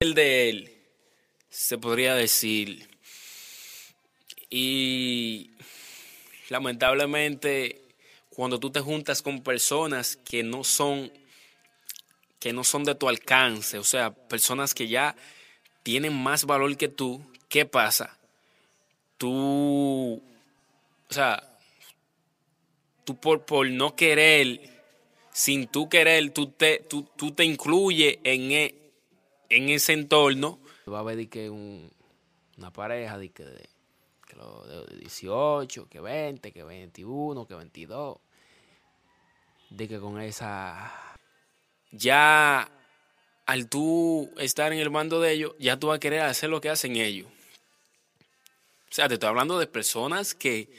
El de él, se podría decir. Y lamentablemente, cuando tú te juntas con personas que no son que no son de tu alcance, o sea, personas que ya tienen más valor que tú, ¿qué pasa? Tú, o sea, tú por, por no querer, sin tú querer, tú te, tú, tú te incluyes en, e, en ese entorno. Va a haber que un, una pareja de que de, que lo- de 18, que 20, que 21, que 22. De que con esa... Ya al tú estar en el mando de ellos, ya tú vas a querer hacer lo que hacen ellos. O sea, te estoy hablando de personas que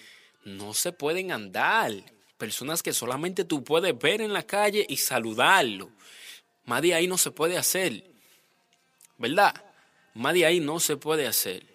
no se pueden andar. Personas que solamente tú puedes ver en la calle y saludarlo. Más de ahí no se puede hacer. ¿Verdad? Más de ahí no se puede hacer.